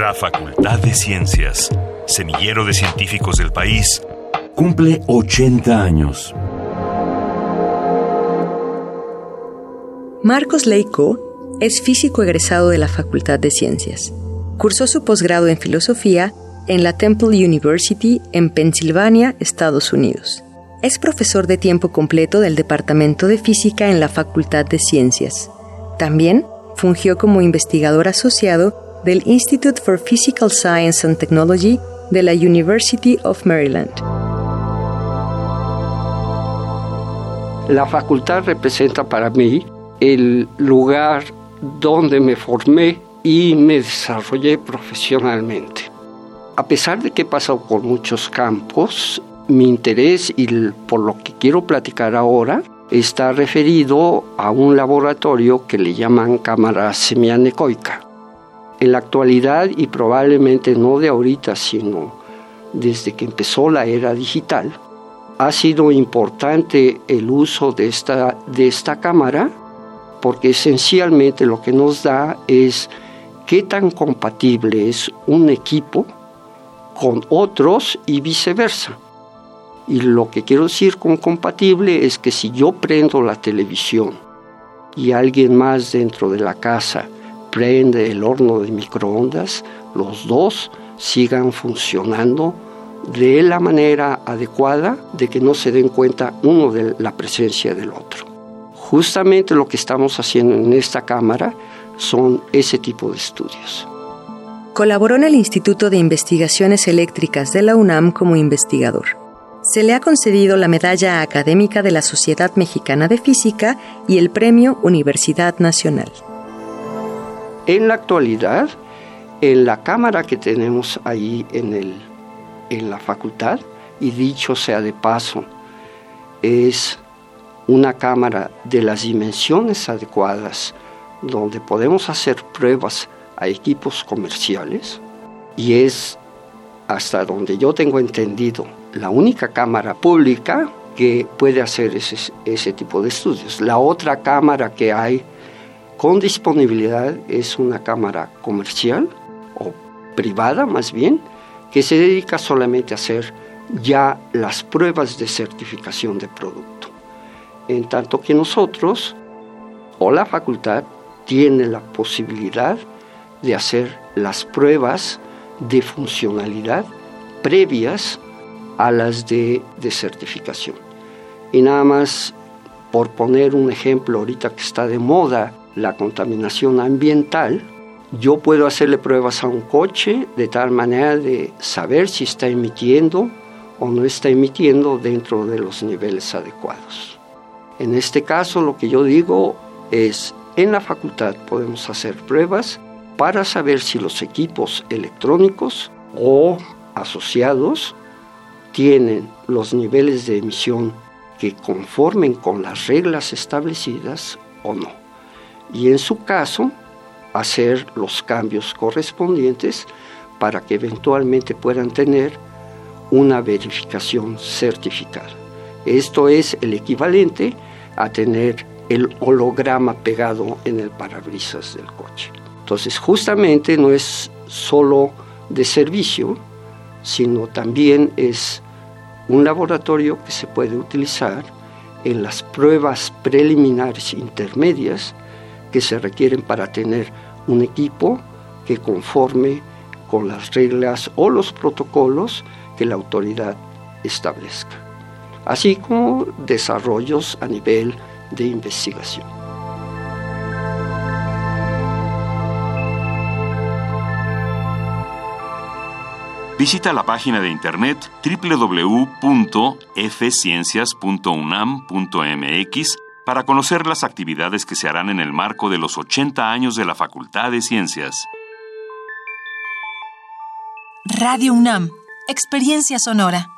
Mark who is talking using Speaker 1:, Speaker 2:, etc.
Speaker 1: Facultad de Ciencias, semillero de científicos del país,
Speaker 2: cumple 80 años.
Speaker 3: Marcos Leico es físico egresado de la Facultad de Ciencias. Cursó su posgrado en filosofía en la Temple University en Pensilvania, Estados Unidos. Es profesor de tiempo completo del Departamento de Física en la Facultad de Ciencias. También fungió como investigador asociado del Institute for Physical Science and Technology de la University of Maryland.
Speaker 4: La facultad representa para mí el lugar donde me formé y me desarrollé profesionalmente. A pesar de que he pasado por muchos campos, mi interés y por lo que quiero platicar ahora está referido a un laboratorio que le llaman cámara semianecoica. En la actualidad, y probablemente no de ahorita, sino desde que empezó la era digital, ha sido importante el uso de esta, de esta cámara porque esencialmente lo que nos da es qué tan compatible es un equipo con otros y viceversa. Y lo que quiero decir con compatible es que si yo prendo la televisión y alguien más dentro de la casa prende el horno de microondas, los dos sigan funcionando de la manera adecuada de que no se den cuenta uno de la presencia del otro. Justamente lo que estamos haciendo en esta cámara son ese tipo de estudios.
Speaker 3: Colaboró en el Instituto de Investigaciones Eléctricas de la UNAM como investigador se le ha concedido la Medalla Académica de la Sociedad Mexicana de Física y el Premio Universidad Nacional.
Speaker 4: En la actualidad, en la cámara que tenemos ahí en, el, en la facultad, y dicho sea de paso, es una cámara de las dimensiones adecuadas donde podemos hacer pruebas a equipos comerciales y es hasta donde yo tengo entendido la única cámara pública que puede hacer ese, ese tipo de estudios. La otra cámara que hay con disponibilidad es una cámara comercial o privada más bien, que se dedica solamente a hacer ya las pruebas de certificación de producto. En tanto que nosotros o la facultad tiene la posibilidad de hacer las pruebas de funcionalidad previas a las de, certificación. Y nada más, por poner un ejemplo ahorita que está de moda, la contaminación ambiental, yo puedo hacerle pruebas a un coche de tal manera de saber si está emitiendo o no está emitiendo dentro de los niveles adecuados. En este caso lo que yo digo es, en la facultad podemos hacer pruebas para saber si los equipos electrónicos o asociados tienen los niveles de emisión que conformen con las reglas establecidas o no. Y en su caso, hacer los cambios correspondientes para que eventualmente puedan tener una verificación certificada. Esto es el equivalente a tener el holograma pegado en el parabrisas del coche. Entonces, justamente no es solo de servicio, sino también es un laboratorio que se puede utilizar en las pruebas preliminares intermedias que se requieren para tener un equipo que conforme con las reglas o los protocolos que la autoridad establezca, así como desarrollos a nivel de investigación.
Speaker 1: Visita la página de internet www.fciencias.unam.mx para conocer las actividades que se harán en el marco de los 80 años de la Facultad de Ciencias.
Speaker 5: Radio UNAM, Experiencia Sonora.